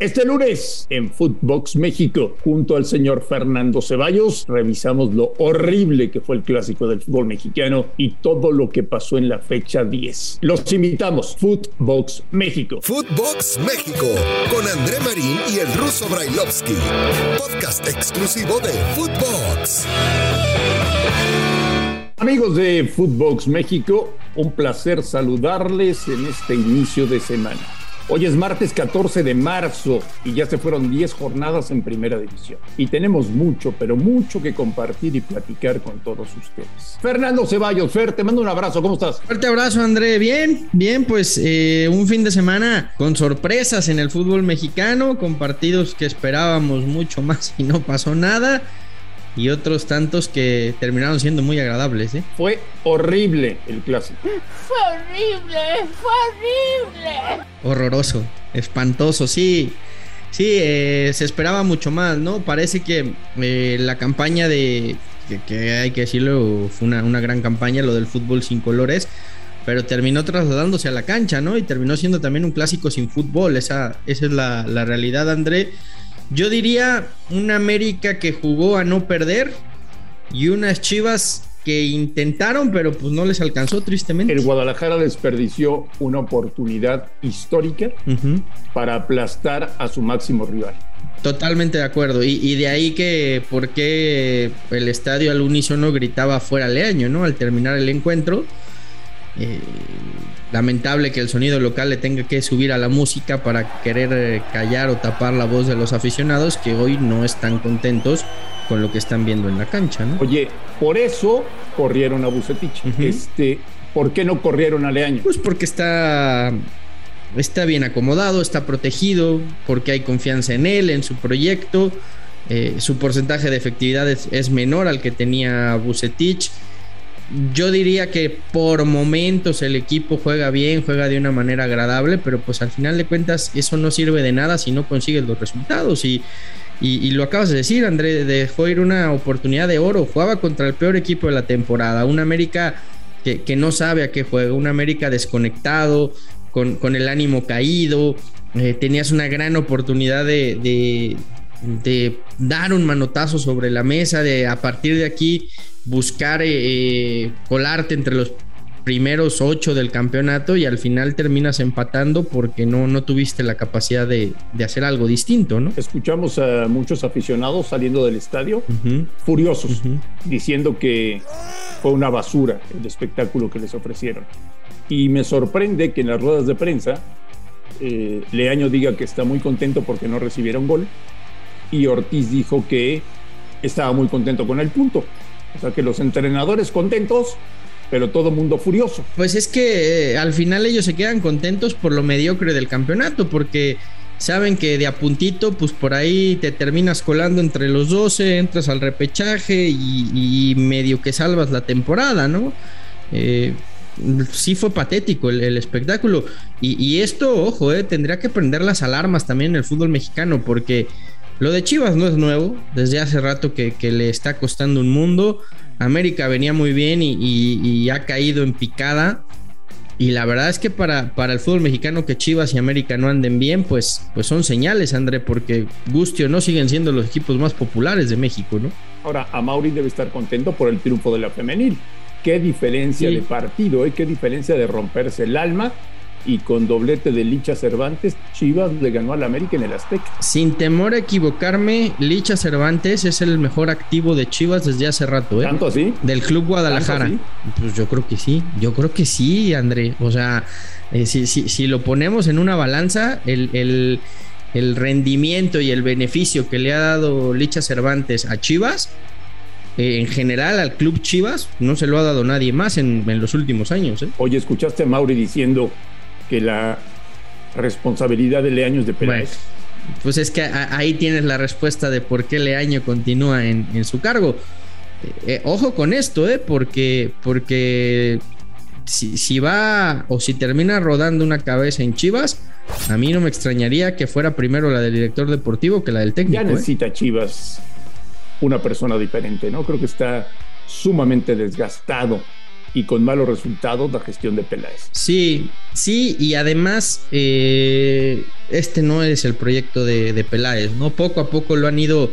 Este lunes en Footbox México, junto al señor Fernando Ceballos, revisamos lo horrible que fue el clásico del fútbol mexicano y todo lo que pasó en la fecha 10. Los invitamos, Footbox México. Footbox México, con André Marín y el ruso Brailovsky. Podcast exclusivo de Footbox. Amigos de Footbox México, un placer saludarles en este inicio de semana. Hoy es martes 14 de marzo y ya se fueron 10 jornadas en primera división. Y tenemos mucho, pero mucho que compartir y platicar con todos ustedes. Fernando Ceballos, Fer, te mando un abrazo, ¿cómo estás? Fuerte abrazo, André. Bien, bien, pues eh, un fin de semana con sorpresas en el fútbol mexicano, con partidos que esperábamos mucho más y no pasó nada y otros tantos que terminaron siendo muy agradables. ¿eh? Fue horrible el clásico. Fue horrible, fue horrible. Horroroso, espantoso, sí. Sí, eh, se esperaba mucho más, ¿no? Parece que eh, la campaña de, que, hay que decirlo, fue una, una gran campaña, lo del fútbol sin colores, pero terminó trasladándose a la cancha, ¿no? Y terminó siendo también un clásico sin fútbol, esa, esa es la, la realidad, André. Yo diría una América que jugó a no perder y unas Chivas que intentaron, pero pues no les alcanzó tristemente. El Guadalajara desperdició una oportunidad histórica para aplastar a su máximo rival. Totalmente de acuerdo. Y, de ahí que por qué el estadio al unísono gritaba fuera Leaño, ¿no? Al terminar el encuentro. Eh, lamentable que el sonido local le tenga que subir a la música para querer eh, callar o tapar la voz de los aficionados que hoy no están contentos con lo que están viendo en la cancha, ¿no? Oye, por eso corrieron a Bucetich. Este, ¿por qué no corrieron a Leaño? Pues porque está está bien acomodado, está protegido, porque hay confianza en él, en su proyecto. Eh, su porcentaje de efectividad es, es menor al que tenía Bucetich yo diría que por momentos el equipo juega bien, juega de una manera agradable, pero pues al final de cuentas eso no sirve de nada si no consigues los resultados. Y, y, lo acabas de decir, André, dejó ir una oportunidad de oro. Jugaba contra el peor equipo de la temporada, un América que, que no sabe a qué juega, un América desconectado, con, con el ánimo caído. Eh, tenías una gran oportunidad de, de, de dar un manotazo sobre la mesa, de a partir de aquí buscar eh, eh, colarte entre los primeros ocho del campeonato y al final terminas empatando porque no, no tuviste la capacidad de, hacer algo distinto, ¿no? Escuchamos a muchos aficionados saliendo del estadio furiosos, diciendo que fue una basura el espectáculo que les ofrecieron. Y me sorprende que en las ruedas de prensa eh, Leaño diga que está muy contento porque no recibieron gol y Ortiz dijo que estaba muy contento con el punto. O sea que los entrenadores contentos, pero todo mundo furioso. Pues es que eh, al final ellos se quedan contentos por lo mediocre del campeonato, porque saben que de a puntito, pues por ahí te terminas colando entre los 12, entras al repechaje y, medio que salvas la temporada, ¿no? Eh, sí fue patético el, espectáculo. Y, esto, ojo, eh, tendría que prender las alarmas también en el fútbol mexicano, porque lo de Chivas no es nuevo, desde hace rato que, le está costando un mundo. América venía muy bien y, ha caído en picada. Y la verdad es que para, para, el fútbol mexicano que Chivas y América no anden bien, pues, pues son señales, André, porque Gustio no siguen siendo los equipos más populares de México, ¿no? Ahora, a Mauri debe estar contento por el triunfo de la femenil. Qué diferencia de partido, ¿eh? qué diferencia de romperse el alma y con doblete de Licha Cervantes, Chivas le ganó al América en el Azteca. Sin temor a equivocarme, Licha Cervantes es el mejor activo de Chivas desde hace rato, ¿eh? ¿Tanto así? Del Club Guadalajara. Pues yo creo que sí, yo creo que sí, André. O sea, eh, si, si, lo ponemos en una balanza, el, rendimiento y el beneficio que le ha dado Licha Cervantes a Chivas, eh, en general al club Chivas no se lo ha dado nadie más en, los últimos años. ¿eh? Oye, escuchaste a Mauri diciendo que la responsabilidad de Leaño es de Peláez. pues es que ahí tienes la respuesta de por qué Leaño continúa en, su cargo. Eh, eh, ojo con esto, ¿eh? Porque, porque si, va o si termina rodando una cabeza en Chivas, a mí no me extrañaría que fuera primero la del director deportivo que la del técnico. Ya ¿eh? necesita Chivas una persona diferente, ¿no? Creo que está sumamente desgastado y con malos resultados la gestión de Peláez. Sí, sí, y además eh, este no es el proyecto de, Peláez, ¿no? Poco a poco lo han ido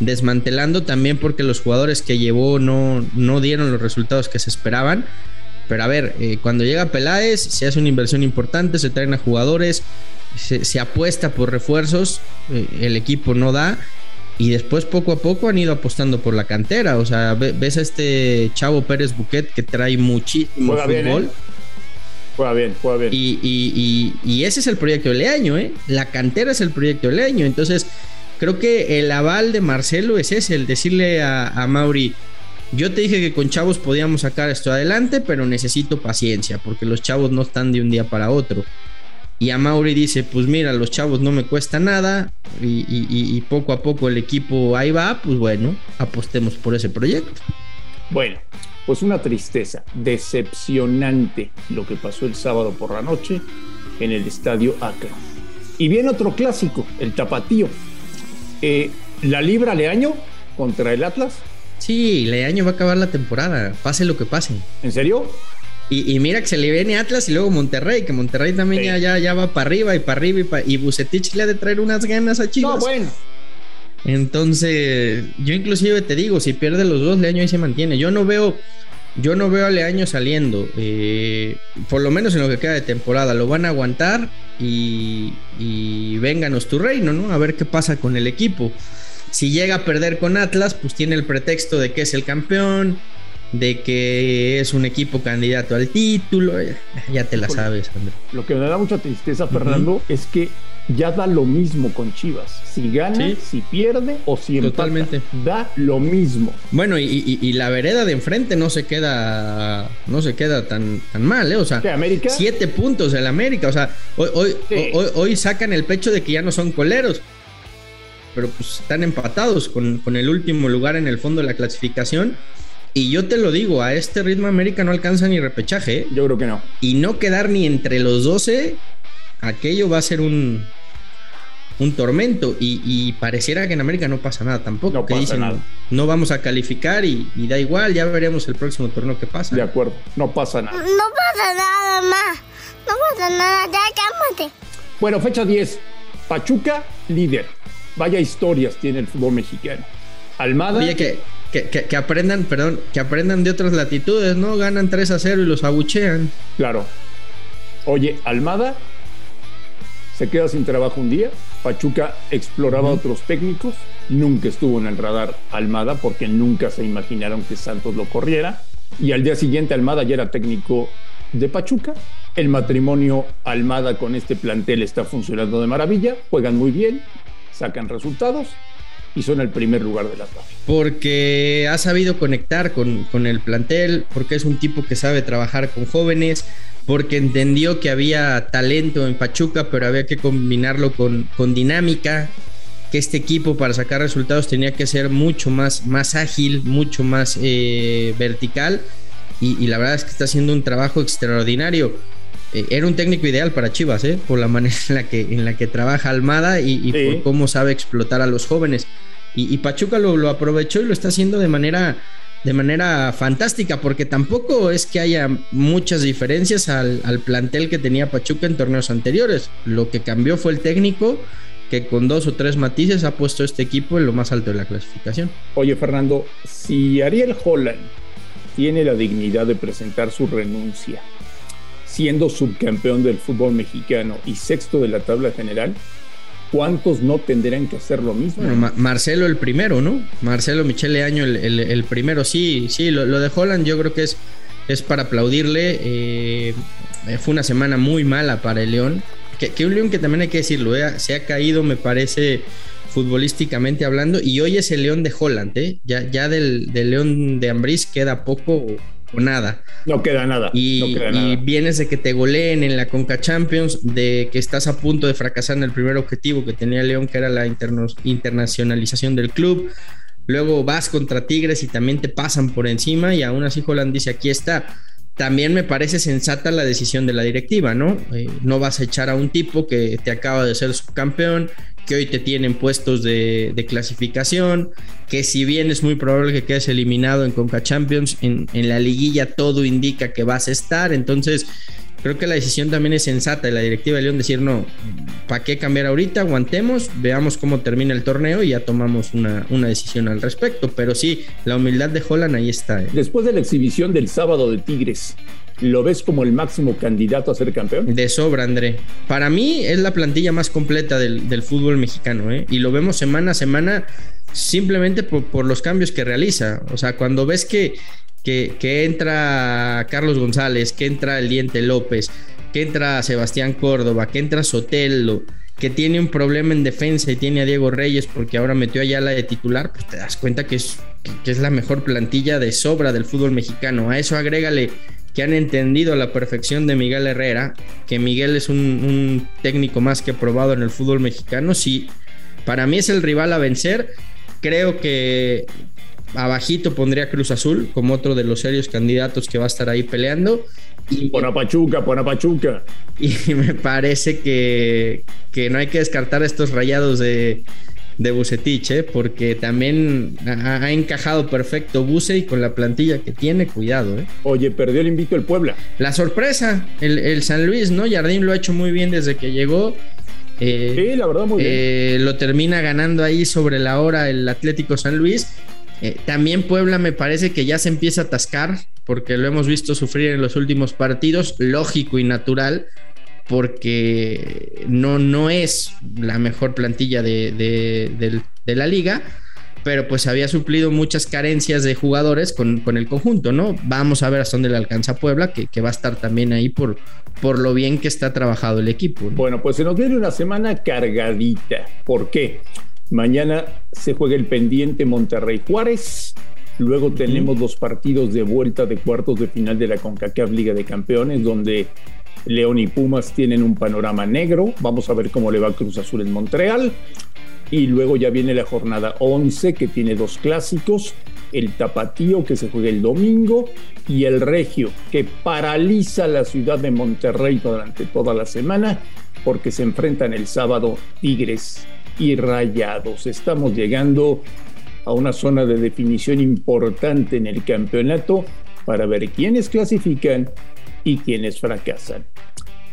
desmantelando también porque los jugadores que llevó no, no dieron los resultados que se esperaban. Pero a ver, eh, cuando llega Peláez, se hace una inversión importante, se traen a jugadores, se, se apuesta por refuerzos, eh, el equipo no da y después poco a poco han ido apostando por la cantera. O sea, ves a este Chavo Pérez Buquet que trae muchísimo juega fútbol. Bien, ¿eh? Juega bien, juega bien. Y, y, y, y, ese es el proyecto del año, ¿eh? La cantera es el proyecto del año. Entonces, creo que el aval de Marcelo es ese, el decirle a, a Mauri. Yo te dije que con chavos podíamos sacar esto adelante, pero necesito paciencia, porque los chavos no están de un día para otro. Y a Mauri dice, pues mira, los chavos no me cuesta nada y, y, y, poco a poco el equipo ahí va, pues bueno, apostemos por ese proyecto. Bueno, pues una tristeza, decepcionante lo que pasó el sábado por la noche en el estadio Acre. Y viene otro clásico, el tapatío. Eh, la libra Leaño contra el Atlas. Sí, Leaño va a acabar la temporada, pase lo que pase. ¿En serio? Y, y, mira que se le viene Atlas y luego Monterrey, que Monterrey también sí. ya, ya, ya, va para arriba y para arriba y, pa, y Bucetich le ha de traer unas ganas a Chivas. No, bueno. Entonces, yo inclusive te digo, si pierde los dos, Leaño ahí se mantiene. Yo no veo, yo no veo a Leaño saliendo, eh, por lo menos en lo que queda de temporada. Lo van a aguantar y, y vénganos tu reino, ¿no? A ver qué pasa con el equipo. Si llega a perder con Atlas, pues tiene el pretexto de que es el campeón, de que es un equipo candidato al título, ya te la sabes, André. Lo que me da mucha tristeza, Fernando, uh -huh. es que ya da lo mismo con Chivas. Si gana, ¿Sí? si pierde o si Totalmente. empata, da lo mismo. Bueno, y, y, y, la vereda de enfrente no se queda no se queda tan, tan mal, ¿eh? O sea, América? siete puntos del América. O sea, hoy, hoy, sí. hoy, hoy, sacan el pecho de que ya no son coleros. Pero pues están empatados con, con el último lugar en el fondo de la clasificación. Y yo te lo digo, a este ritmo América no alcanza ni repechaje. ¿eh? Yo creo que no. Y no quedar ni entre los 12, aquello va a ser un, un tormento. Y, y, pareciera que en América no pasa nada tampoco. No que pasa dicen, nada. no vamos a calificar y, y, da igual, ya veremos el próximo torneo que pasa. De acuerdo, no pasa nada. No pasa nada, más. No pasa nada, ya cálmate. Bueno, fecha 10. Pachuca, líder. Vaya historias tiene el fútbol mexicano. Almada. Oye, que, que, que, que, aprendan, perdón, que aprendan de otras latitudes, ¿no? Ganan 3 a 0 y los abuchean. Claro. Oye, Almada se queda sin trabajo un día. Pachuca exploraba uh -huh. otros técnicos. Nunca estuvo en el radar Almada porque nunca se imaginaron que Santos lo corriera. Y al día siguiente Almada ya era técnico de Pachuca. El matrimonio Almada con este plantel está funcionando de maravilla. Juegan muy bien, sacan resultados y son el primer lugar de la tabla. Porque ha sabido conectar con, con, el plantel, porque es un tipo que sabe trabajar con jóvenes, porque entendió que había talento en Pachuca, pero había que combinarlo con, con dinámica, que este equipo para sacar resultados tenía que ser mucho más, más ágil, mucho más eh, vertical, y, y la verdad es que está haciendo un trabajo extraordinario eh, era un técnico ideal para Chivas, ¿eh? por la manera en la que, en la que trabaja Almada y, y sí. por cómo sabe explotar a los jóvenes. Y, Pachuca lo, lo, aprovechó y lo está haciendo de manera, de manera fantástica, porque tampoco es que haya muchas diferencias al, al, plantel que tenía Pachuca en torneos anteriores. Lo que cambió fue el técnico que con dos o tres matices ha puesto este equipo en lo más alto de la clasificación. Oye, Fernando, si Ariel Holland tiene la dignidad de presentar su renuncia siendo subcampeón del fútbol mexicano y sexto de la tabla general, ¿cuántos no tendrán que hacer lo mismo? Bueno, Ma Marcelo el primero, ¿no? Marcelo Michele Año el, el, primero, sí, sí, lo, de Holland yo creo que es, es para aplaudirle. Eh, fue una semana muy mala para el León, que, que un León que también hay que decirlo, eh, se ha caído, me parece, futbolísticamente hablando, y hoy es el León de Holland, ¿eh? Ya, ya del, del León de Ambriz queda poco o nada. No queda nada. Y, no queda y nada. vienes de que te goleen en la Conca Champions, de que estás a punto de fracasar en el primer objetivo que tenía León, que era la interno, internacionalización del club. Luego vas contra Tigres y también te pasan por encima y aún así Holland dice aquí está. También me parece sensata la decisión de la directiva, ¿no? Eh, no vas a echar a un tipo que te acaba de ser subcampeón, que hoy te tienen puestos de, clasificación, que si bien es muy probable que quedes eliminado en Conca Champions, en la liguilla todo indica que vas a estar, entonces creo que la decisión también es sensata de la directiva de León decir, no, ¿para qué cambiar ahorita? Aguantemos, veamos cómo termina el torneo y ya tomamos una, una decisión al respecto. Pero sí, la humildad de Holland ahí está. ¿eh? Después de la exhibición del sábado de Tigres, ¿Lo ves como el máximo candidato a ser campeón? De sobra, André. Para mí es la plantilla más completa del, fútbol mexicano, ¿eh? Y lo vemos semana a semana simplemente por, por, los cambios que realiza. O sea, cuando ves que que, entra Carlos González, que entra el Diente López, que entra Sebastián Córdoba, que entra Sotelo, que tiene un problema en defensa y tiene a Diego Reyes porque ahora metió allá la de titular, pues te das cuenta que es, que es la mejor plantilla de sobra del fútbol mexicano. A eso agrégale que han entendido la perfección de Miguel Herrera, que Miguel es un, un técnico más que probado en el fútbol mexicano. Sí, para mí es el rival a vencer. Creo que, abajito pondría Cruz Azul como otro de los serios candidatos que va a estar ahí peleando. Y, por Pachuca, por Pachuca. Y me parece que, que no hay que descartar estos rayados de, de Bucetich, ¿eh? porque también ha, encajado perfecto Buce y con la plantilla que tiene, cuidado. ¿eh? Oye, perdió el invito el Puebla. La sorpresa, el, el San Luis, ¿no? Jardín lo ha hecho muy bien desde que llegó. Eh, sí, la verdad, muy bien. Eh, lo termina ganando ahí sobre la hora el Atlético San Luis eh, también Puebla me parece que ya se empieza a atascar, porque lo hemos visto sufrir en los últimos partidos, lógico y natural, porque no, no es la mejor plantilla de, la liga, pero pues había suplido muchas carencias de jugadores con, el conjunto, ¿no? Vamos a ver hasta dónde le alcanza Puebla, que, va a estar también ahí por, por lo bien que está trabajado el equipo. Bueno, pues se nos viene una semana cargadita. ¿Por qué? Mañana se juega el pendiente Monterrey Juárez. Luego tenemos los partidos de vuelta de cuartos de final de la CONCACAF Liga de Campeones, donde León y Pumas tienen un panorama negro. Vamos a ver cómo le va Cruz Azul en Montreal. Y luego ya viene la jornada 11, que tiene dos clásicos. El Tapatío, que se juega el domingo, y el Regio, que paraliza la ciudad de Monterrey durante toda la semana, porque se enfrentan el sábado Tigres y Rayados. Estamos llegando a una zona de definición importante en el campeonato para ver quiénes clasifican y quiénes fracasan.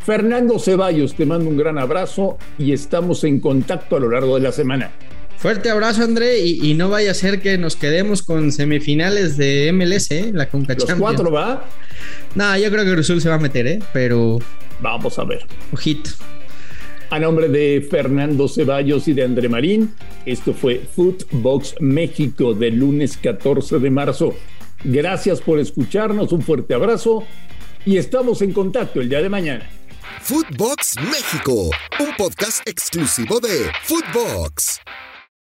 Fernando Ceballos, te mando un gran abrazo y estamos en contacto a lo largo de la semana. Fuerte abrazo, André, y, no vaya a ser que nos quedemos con semifinales de MLS, ¿eh? la Conca Los cuatro, ¿va? No, yo creo que Rusul se va a meter, ¿eh? Pero... Vamos a ver. Ojito. A nombre de Fernando Ceballos y de André Marín, esto fue Footbox México del lunes 14 de marzo. Gracias por escucharnos, un fuerte abrazo y estamos en contacto el día de mañana. Footbox México, un podcast exclusivo de Footbox.